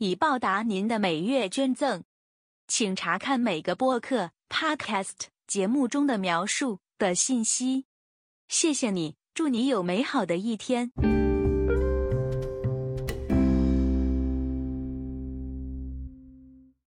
以报答您的每月捐赠，请查看每个播客 （podcast） 节目中的描述的信息。谢谢你，祝你有美好的一天。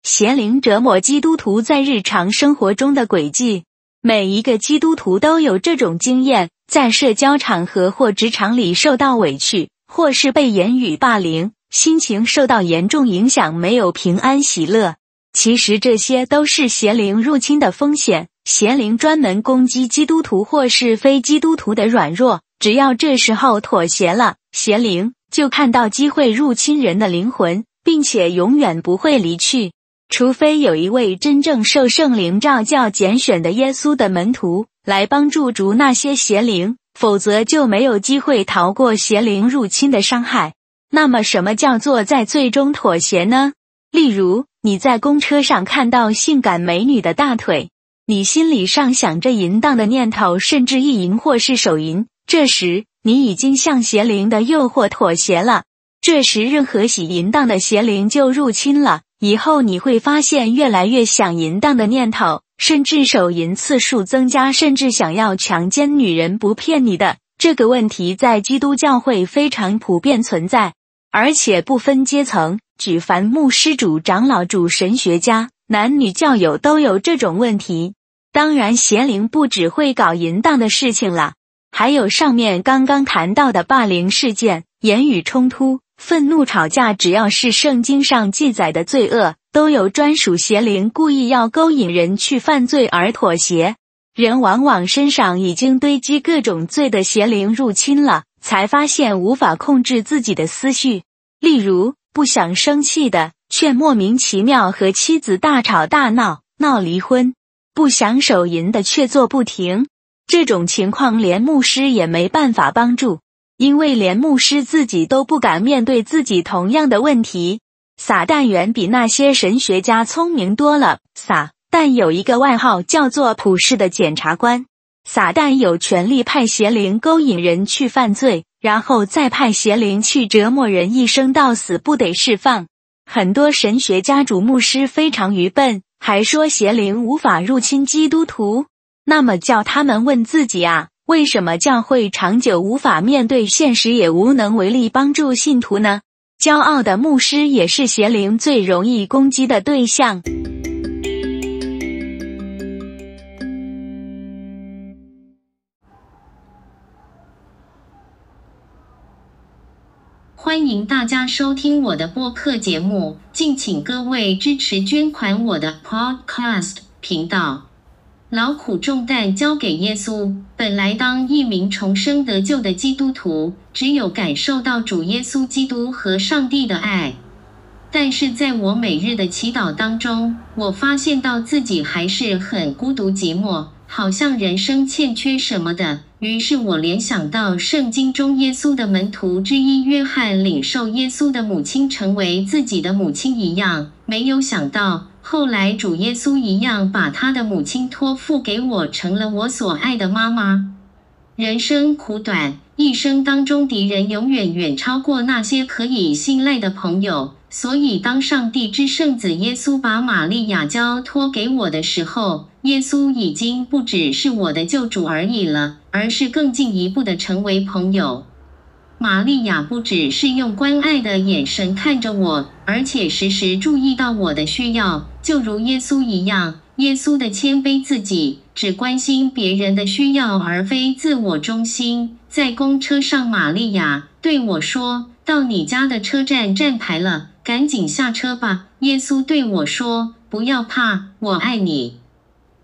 邪灵折磨基督徒在日常生活中的轨迹，每一个基督徒都有这种经验：在社交场合或职场里受到委屈，或是被言语霸凌。心情受到严重影响，没有平安喜乐。其实这些都是邪灵入侵的风险。邪灵专门攻击基督徒或是非基督徒的软弱，只要这时候妥协了，邪灵就看到机会入侵人的灵魂，并且永远不会离去。除非有一位真正受圣灵召教、拣选的耶稣的门徒来帮助逐那些邪灵，否则就没有机会逃过邪灵入侵的伤害。那么，什么叫做在最终妥协呢？例如，你在公车上看到性感美女的大腿，你心里上想着淫荡的念头，甚至意淫或是手淫。这时，你已经向邪灵的诱惑妥协了。这时，任何喜淫荡的邪灵就入侵了。以后你会发现，越来越想淫荡的念头，甚至手淫次数增加，甚至想要强奸女人。不骗你的，这个问题在基督教会非常普遍存在。而且不分阶层，举凡牧师、主长老、主神学家、男女教友都有这种问题。当然，邪灵不只会搞淫荡的事情了，还有上面刚刚谈到的霸凌事件、言语冲突、愤怒吵架，只要是圣经上记载的罪恶，都有专属邪灵故意要勾引人去犯罪而妥协。人往往身上已经堆积各种罪的邪灵入侵了。才发现无法控制自己的思绪，例如不想生气的，却莫名其妙和妻子大吵大闹，闹离婚；不想手淫的，却做不停。这种情况连牧师也没办法帮助，因为连牧师自己都不敢面对自己同样的问题。撒旦远比那些神学家聪明多了。撒旦有一个外号叫做普世的检察官。撒旦有权利派邪灵勾引人去犯罪，然后再派邪灵去折磨人，一生到死不得释放。很多神学家主牧师非常愚笨，还说邪灵无法入侵基督徒。那么叫他们问自己啊，为什么教会长久无法面对现实，也无能为力帮助信徒呢？骄傲的牧师也是邪灵最容易攻击的对象。欢迎大家收听我的播客节目，敬请各位支持捐款我的 Podcast 频道。劳苦重担交给耶稣。本来当一名重生得救的基督徒，只有感受到主耶稣基督和上帝的爱。但是在我每日的祈祷当中，我发现到自己还是很孤独寂寞，好像人生欠缺什么的。于是我联想到圣经中耶稣的门徒之一约翰领受耶稣的母亲成为自己的母亲一样，没有想到后来主耶稣一样把他的母亲托付给我，成了我所爱的妈妈。人生苦短，一生当中敌人永远远超过那些可以信赖的朋友。所以，当上帝之圣子耶稣把玛利亚交托给我的时候，耶稣已经不只是我的救主而已了，而是更进一步的成为朋友。玛利亚不只是用关爱的眼神看着我，而且时时注意到我的需要，就如耶稣一样。耶稣的谦卑自己，只关心别人的需要，而非自我中心。在公车上，玛利亚对我说：“到你家的车站站牌了。”赶紧下车吧！耶稣对我说：“不要怕，我爱你。”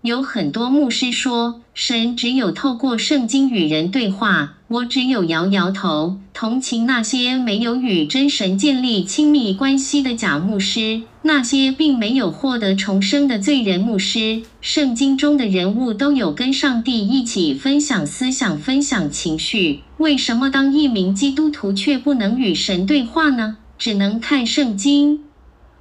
有很多牧师说，神只有透过圣经与人对话。我只有摇摇头，同情那些没有与真神建立亲密关系的假牧师，那些并没有获得重生的罪人牧师。圣经中的人物都有跟上帝一起分享思想、分享情绪。为什么当一名基督徒却不能与神对话呢？只能看圣经。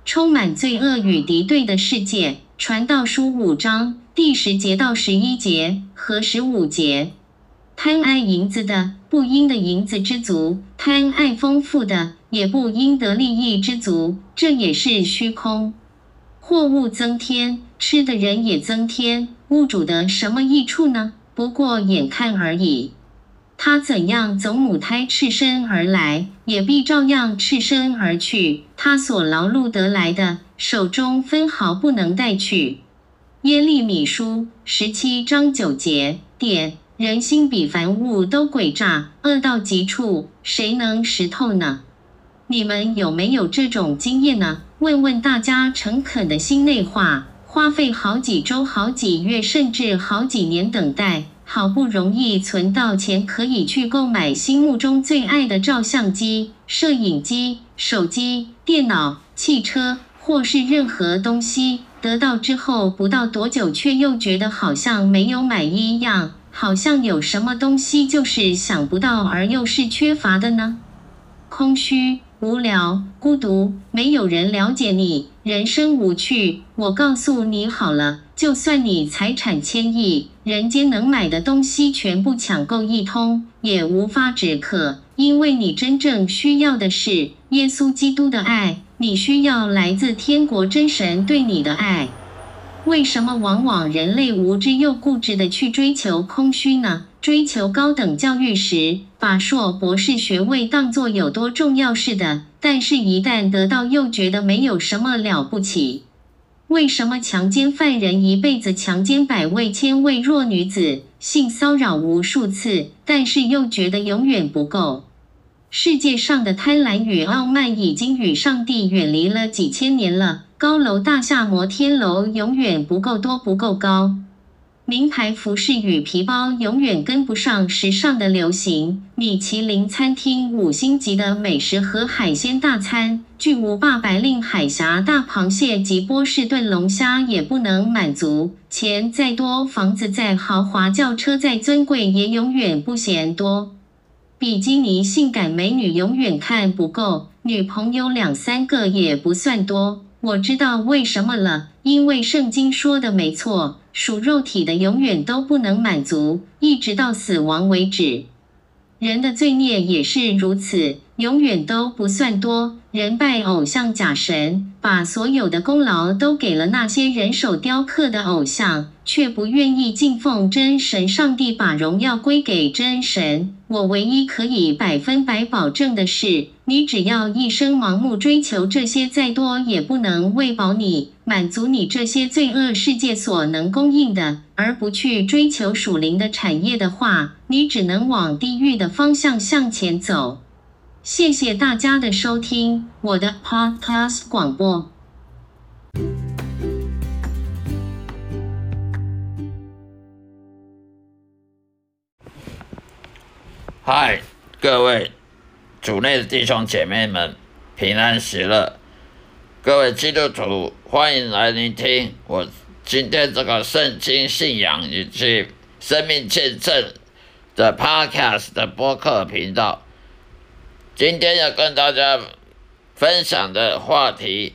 充满罪恶与敌对的世界。传道书五章。第十节到十一节和十五节，贪爱银子的不应的银子之足；贪爱丰富的也不应得利益之足。这也是虚空。货物增添，吃的人也增添，物主的什么益处呢？不过眼看而已。他怎样走母胎赤身而来，也必照样赤身而去。他所劳碌得来的，手中分毫不能带去。耶利米书十七章九节，点人心比凡物都诡诈，恶到极处，谁能识透呢？你们有没有这种经验呢？问问大家诚恳的心内话，花费好几周、好几月，甚至好几年等待，好不容易存到钱，可以去购买心目中最爱的照相机、摄影机、手机、电脑、汽车，或是任何东西。得到之后不到多久，却又觉得好像没有买一样，好像有什么东西就是想不到，而又是缺乏的呢？空虚、无聊、孤独，没有人了解你，人生无趣。我告诉你好了，就算你财产千亿，人间能买的东西全部抢购一通，也无法止渴，因为你真正需要的是耶稣基督的爱。你需要来自天国真神对你的爱。为什么往往人类无知又固执的去追求空虚呢？追求高等教育时，把硕博士学位当作有多重要似的，但是，一旦得到，又觉得没有什么了不起。为什么强奸犯人一辈子强奸百位、千位弱女子，性骚扰无数次，但是又觉得永远不够？世界上的贪婪与傲慢已经与上帝远离了几千年了。高楼大厦、摩天楼永远不够多、不够高。名牌服饰与皮包永远跟不上时尚的流行。米其林餐厅五星级的美食和海鲜大餐，巨无霸白令海峡大螃蟹及波士顿龙虾也不能满足。钱再多，房子再豪华，轿车再尊贵，也永远不嫌多。比基尼性感美女永远看不够，女朋友两三个也不算多。我知道为什么了，因为圣经说的没错，属肉体的永远都不能满足，一直到死亡为止。人的罪孽也是如此，永远都不算多。人拜偶像假神，把所有的功劳都给了那些人手雕刻的偶像，却不愿意敬奉真神上帝，把荣耀归给真神。我唯一可以百分百保证的是，你只要一生盲目追求这些，再多也不能喂饱你，满足你这些罪恶世界所能供应的，而不去追求属灵的产业的话，你只能往地狱的方向向前走。谢谢大家的收听，我的 Podcast 广播。嗨，各位主内的弟兄姐妹们，平安喜乐！各位基督徒，欢迎来聆听我今天这个圣经信仰以及生命见证的 Podcast 的播客频道。今天要跟大家分享的话题，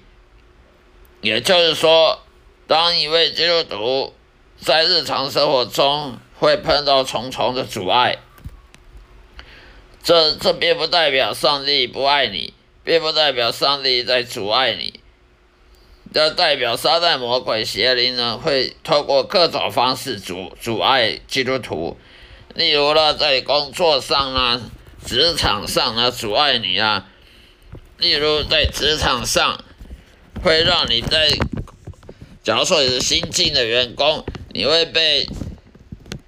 也就是说，当一位基督徒在日常生活中会碰到重重的阻碍，这这并不代表上帝不爱你，并不代表上帝在阻碍你，这代表撒旦魔鬼邪灵呢会透过各种方式阻阻碍基督徒，例如呢在工作上呢。职场上呢阻碍你啊，例如在职场上，会让你在，假如说你是新进的员工，你会被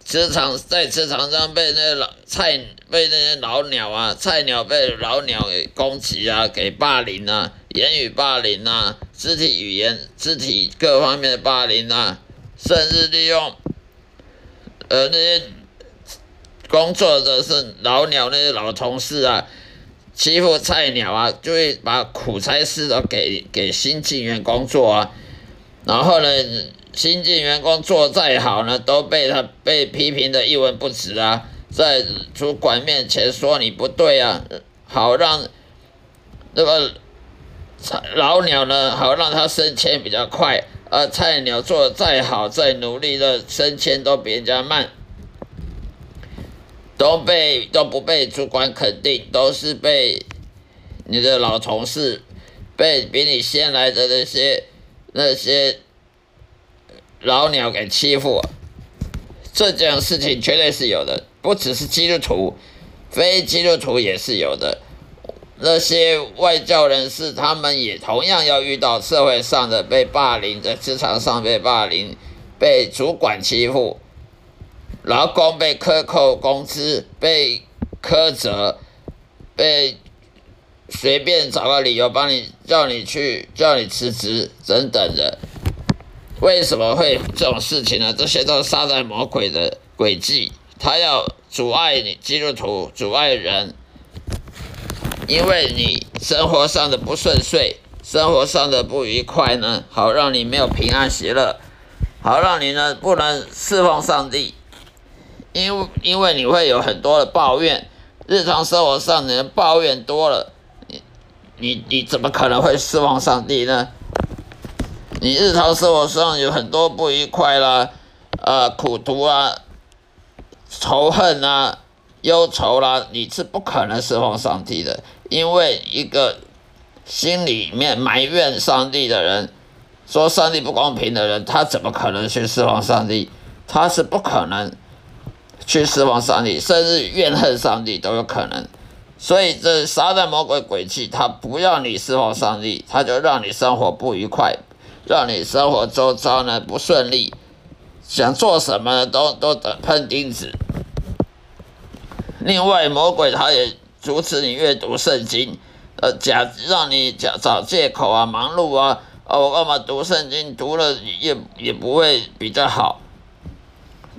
职场在职场上被那老菜被那些老鸟啊菜鸟被老鸟给攻击啊，给霸凌啊，言语霸凌啊，肢体语言肢体各方面的霸凌啊，甚至利用呃那些工作的是老鸟那些老同事啊，欺负菜鸟啊，就会把苦差事都给给新进员工做啊。然后呢，新进员工做再好呢，都被他被批评的一文不值啊，在主管面前说你不对啊，好让那个老鸟呢，好让他升迁比较快，而菜鸟做的再好再努力的升迁都比人家慢，都被都不被主管肯定，都是被你的老同事，被比你先来的那些。那些老鸟给欺负，这件事情绝对是有的，不只是基督徒，非基督徒也是有的。那些外教人士，他们也同样要遇到社会上的被霸凌，在职场上被霸凌，被主管欺负，劳工被克扣工资，被苛责，被。随便找个理由帮你叫你去叫你辞职等等的，为什么会这种事情呢？这些都是撒旦魔鬼的诡计，他要阻碍你基督徒，阻碍人，因为你生活上的不顺遂，生活上的不愉快呢，好让你没有平安喜乐，好让你呢不能侍奉上帝，因为因为你会有很多的抱怨，日常生活上你的抱怨多了。你你你怎么可能会失望上帝呢？你日常生活上有很多不愉快啦，呃，苦毒啊，仇恨啊，忧愁啦，你是不可能释放上帝的，因为一个心里面埋怨上帝的人，说上帝不公平的人，他怎么可能去释放上帝？他是不可能去释放上帝，甚至怨恨上帝都有可能。所以这撒旦魔鬼鬼气，他不要你侍奉上帝，他就让你生活不愉快，让你生活周遭呢不顺利，想做什么都都得碰钉子。另外，魔鬼他也阻止你阅读圣经，呃，假让你假找借口啊，忙碌啊，哦，我干嘛读圣经？读了也也不会比较好，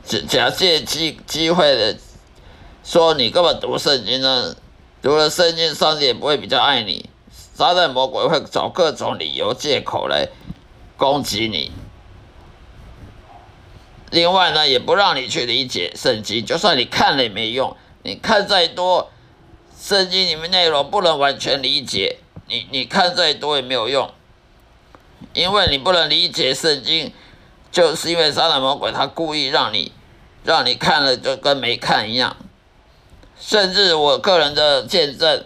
假假借机机会的说你根本读圣经呢？读了圣经，上帝也不会比较爱你。撒旦魔鬼会找各种理由、借口来攻击你。另外呢，也不让你去理解圣经，就算你看了也没用。你看再多，圣经里面内容不能完全理解，你你看再多也没有用，因为你不能理解圣经，就是因为撒旦魔鬼他故意让你让你看了就跟没看一样。甚至我个人的见证，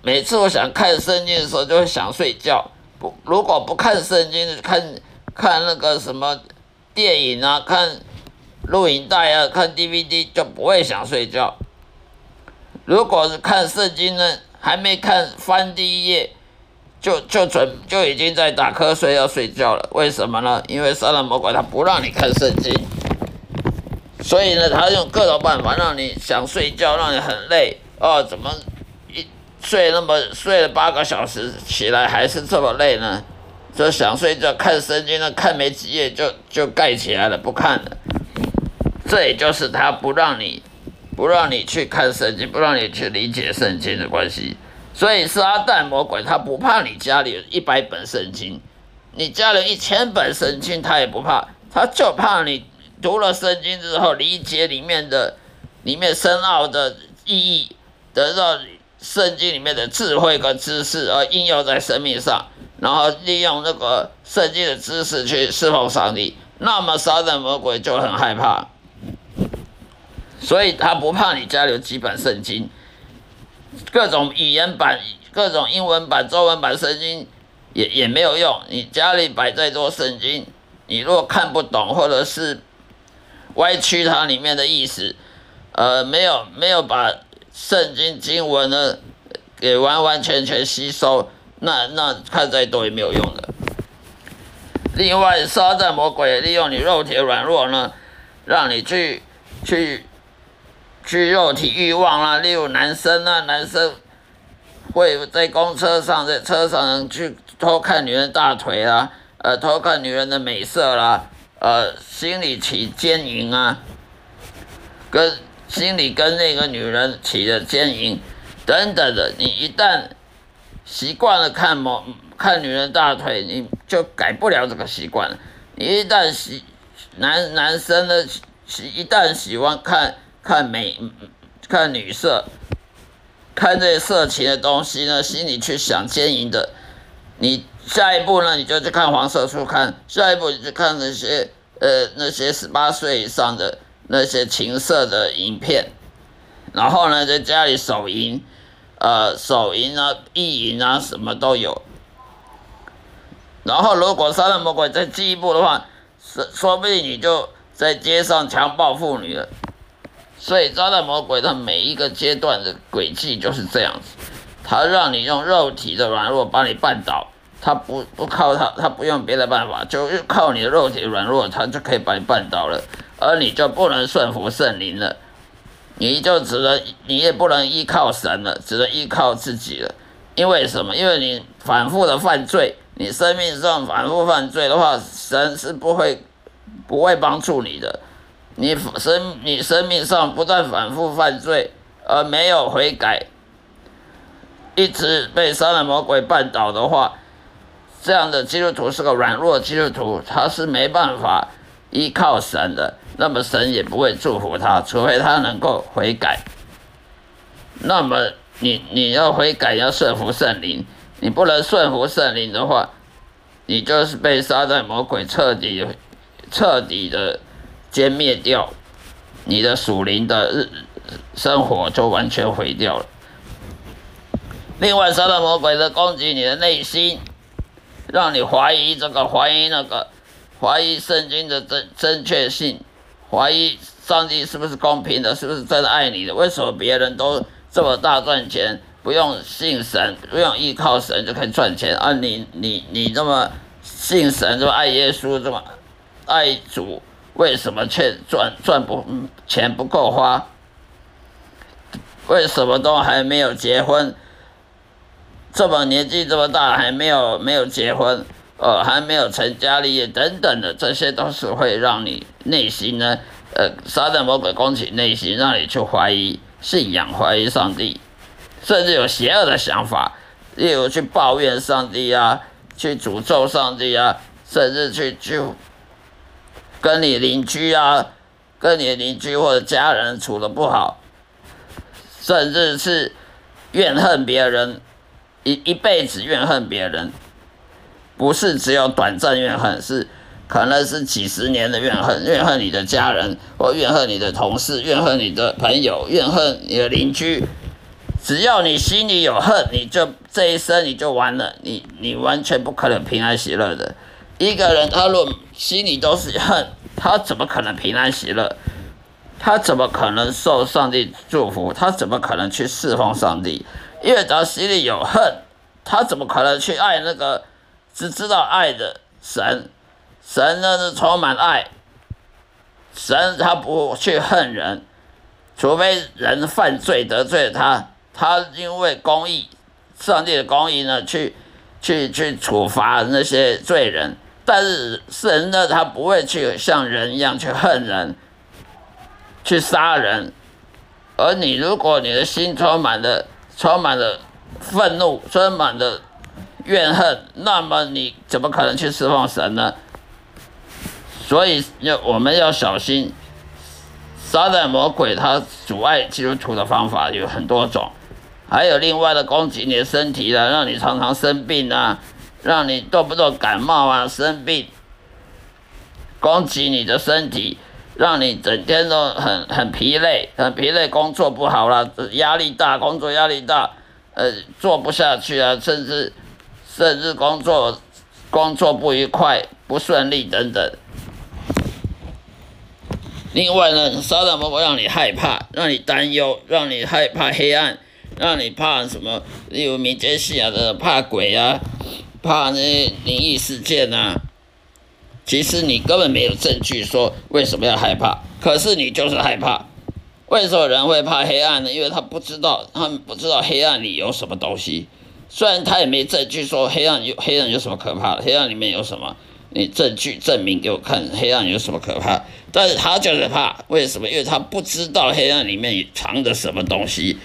每次我想看圣经的时候，就会想睡觉。不，如果不看圣经，看看那个什么电影啊，看录影带啊，看 DVD 就不会想睡觉。如果是看圣经呢，还没看翻第一页，就就准就已经在打瞌睡要睡觉了。为什么呢？因为杀人魔鬼他不让你看圣经。所以呢，他用各种办法让你想睡觉，让你很累哦。怎么一睡那么睡了八个小时，起来还是这么累呢？就想睡觉，看圣经呢，看没几页就就盖起来了，不看了。这也就是他不让你不让你去看圣经，不让你去理解圣经的关系。所以撒旦魔鬼他不怕你家里有一百本圣经，你家里有一千本圣经他也不怕，他就怕你。读了圣经之后，理解里面的、里面深奥的意义，得到圣经里面的智慧跟知识，而应用在生命上，然后利用那个圣经的知识去侍奉上帝，那么撒旦魔鬼就很害怕，所以他不怕你家里有几本圣经，各种语言版、各种英文版、中文版圣经也也没有用，你家里摆再多圣经，你若看不懂或者是。歪曲它里面的意思，呃，没有没有把圣经经文呢给完完全全吸收，那那看再多也没有用的。另外，撒旦魔鬼利用你肉体软弱呢，让你去去去肉体欲望啊，例如男生啊，男生会在公车上在车上去偷看女人大腿啊，呃，偷看女人的美色啦。呃心里起奸淫啊，跟心里跟那个女人起了奸淫等等的，你一旦习惯了看某看女人大腿，你就改不了这个习惯。你一旦喜男男生呢喜一旦喜欢看看美看女色，看这些色情的东西呢，心里去想奸淫的，你下一步呢你就去看黄色书刊，下一步你就看那些呃那些十八岁以上的那些情色的影片，然后呢在家里手淫。呃，手淫啊、意淫啊，什么都有。然后，如果杀人魔鬼再进一步的话，说说不定你就在街上强暴妇女了。所以，杀人魔鬼他每一个阶段的轨迹就是这样子，他让你用肉体的软弱把你绊倒，他不不靠他，他不用别的办法，就靠你的肉体软弱，他就可以把你绊倒了，而你就不能顺服圣灵了。你就只能，你也不能依靠神了，只能依靠自己了。因为什么？因为你反复的犯罪，你生命上反复犯罪的话，神是不会不会帮助你的。你生你生命上不断反复犯罪，而没有悔改，一直被杀人魔鬼绊倒的话，这样的基督徒是个软弱基督徒，他是没办法依靠神的。那么神也不会祝福他，除非他能够悔改。那么你你要悔改，要顺服圣灵。你不能顺服圣灵的话，你就是被撒旦魔鬼彻底彻底的歼灭掉，你的属灵的日生活就完全毁掉了。另外，撒旦魔鬼的攻击你的内心，让你怀疑这个，怀疑那个，怀疑圣经的正正确性。怀疑上帝是不是公平的，是不是真的爱你的？为什么别人都这么大赚钱，不用信神，不用依靠神就可以赚钱，而你你你这么信神，这么爱耶稣，这么爱主，为什么却赚赚不钱不够花？为什么都还没有结婚？这么年纪这么大还没有没有结婚？呃，还没有成家立业等等的，这些都是会让你内心呢，呃，撒旦魔鬼攻击内心，让你去怀疑信仰，怀疑上帝，甚至有邪恶的想法，例如去抱怨上帝啊，去诅咒上帝啊，甚至去去跟你邻居啊，跟你邻居或者家人处的不好，甚至是怨恨别人，一一辈子怨恨别人。不是只有短暂怨恨，是可能是几十年的怨恨，怨恨你的家人，或怨恨你的同事，怨恨你的朋友，怨恨你的邻居。只要你心里有恨，你就这一生你就完了，你你完全不可能平安喜乐的。一个人他若心里都是恨，他怎么可能平安喜乐？他怎么可能受上帝祝福？他怎么可能去侍奉上帝？因为他心里有恨，他怎么可能去爱那个？只知道爱的神，神呢是充满爱，神他不去恨人，除非人犯罪得罪他，他因为公义，上帝的公义呢去去去处罚那些罪人，但是神呢他不会去像人一样去恨人，去杀人，而你如果你的心充满了充满了愤怒，充满了。怨恨，那么你怎么可能去释放神呢？所以要我们要小心，撒旦魔鬼他阻碍基督徒的方法有很多种，还有另外的攻击你的身体的，让你常常生病啊，让你动不动感冒啊生病，攻击你的身体，让你整天都很很疲累，很疲累，工作不好了，压力大，工作压力大，呃，做不下去啊，甚至。甚至工作工作不愉快、不顺利等等。另外呢，撒旦魔鬼让你害怕，让你担忧，让你害怕黑暗，让你怕什么？例如民间信仰的怕鬼啊，怕那灵异事件啊。其实你根本没有证据说为什么要害怕，可是你就是害怕。为什么人会怕黑暗呢？因为他不知道，他们不知道黑暗里有什么东西。虽然他也没证据说黑暗有黑暗有什么可怕的，黑暗里面有什么？你证据证明给我看黑暗有什么可怕？但是他就是怕，为什么？因为他不知道黑暗里面藏着什么东西。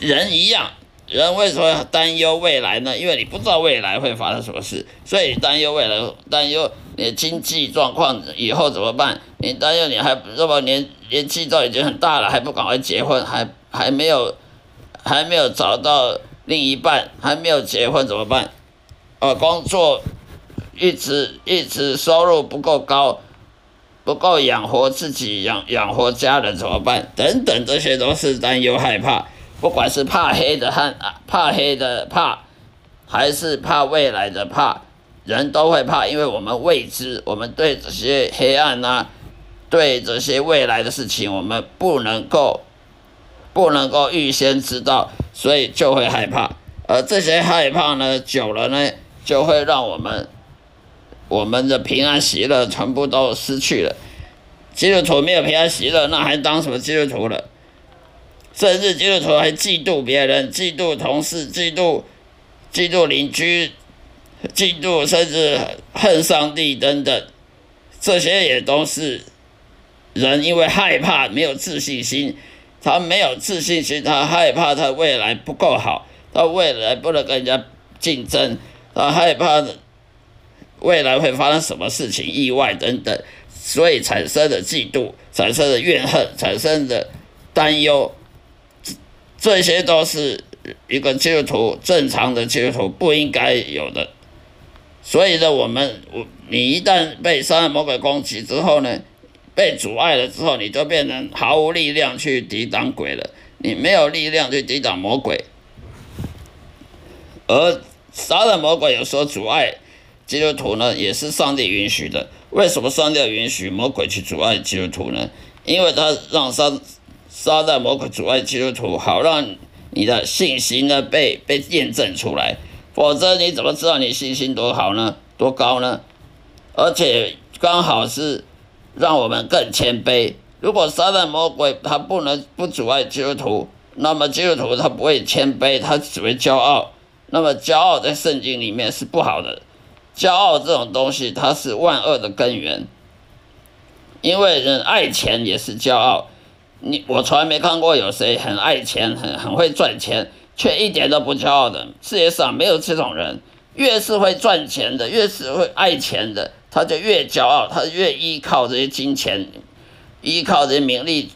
人一样，人为什么要担忧未来呢？因为你不知道未来会发生什么事，所以担忧未来，担忧你的经济状况以后怎么办？你担忧你还这么年年纪都已经很大了，还不赶快结婚，还还没有还没有找到另一半，还没有结婚怎么办？呃，工作一直一直收入不够高。不够养活自己，养养活家人怎么办？等等，这些都是担忧害怕。不管是怕黑的和怕黑的怕，还是怕未来的怕，人都会怕，因为我们未知，我们对这些黑暗啊，对这些未来的事情，我们不能够不能够预先知道，所以就会害怕。而这些害怕呢，久了呢，就会让我们。我们的平安喜乐全部都失去了。基督徒没有平安喜乐，那还当什么基督徒了？甚至基督徒还嫉妒别人，嫉妒同事，嫉妒嫉妒邻居，嫉妒甚至恨上帝等等，这些也都是人因为害怕没有自信心，他没有自信心，他害怕他未来不够好，他未来不能跟人家竞争，他害怕。未来会发生什么事情、意外等等，所以产生的嫉妒、产生的怨恨、产生的担忧，这些都是一个基督徒正常的基督徒不应该有的。所以呢，我们我你一旦被杀人魔鬼攻击之后呢，被阻碍了之后，你就变成毫无力量去抵挡鬼了。你没有力量去抵挡魔鬼，而杀人魔鬼有时候阻碍。基督徒呢，也是上帝允许的。为什么上帝允许魔鬼去阻碍基督徒呢？因为他让撒撒旦魔鬼阻碍基督徒，好让你的信心呢被被验证出来。否则你怎么知道你信心多好呢？多高呢？而且刚好是让我们更谦卑。如果撒旦魔鬼他不能不阻碍基督徒，那么基督徒他不会谦卑，他只会骄傲。那么骄傲在圣经里面是不好的。骄傲这种东西，它是万恶的根源。因为人爱钱也是骄傲。你我从来没看过有谁很爱钱、很很会赚钱，却一点都不骄傲的。世界上没有这种人。越是会赚钱的，越是会爱钱的，他就越骄傲，他越依靠这些金钱，依靠这些名利、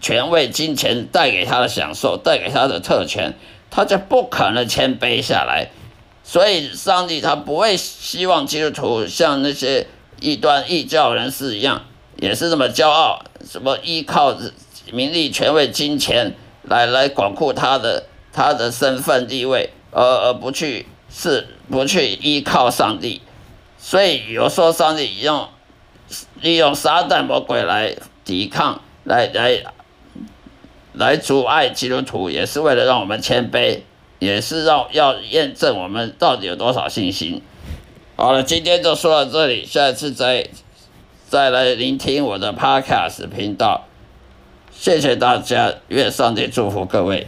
权位、金钱带给他的享受，带给他的特权，他就不可能谦卑下来。所以，上帝他不会希望基督徒像那些异端异教人士一样，也是这么骄傲，什么依靠名利、权位、金钱来来巩固他的他的身份地位，而而不去是不去依靠上帝。所以有时候上帝用利用撒旦魔鬼来抵抗，来来来阻碍基督徒，也是为了让我们谦卑。也是让要验证我们到底有多少信心。好了，今天就说到这里，下一次再再来聆听我的 Podcast 频道。谢谢大家，愿上帝祝福各位。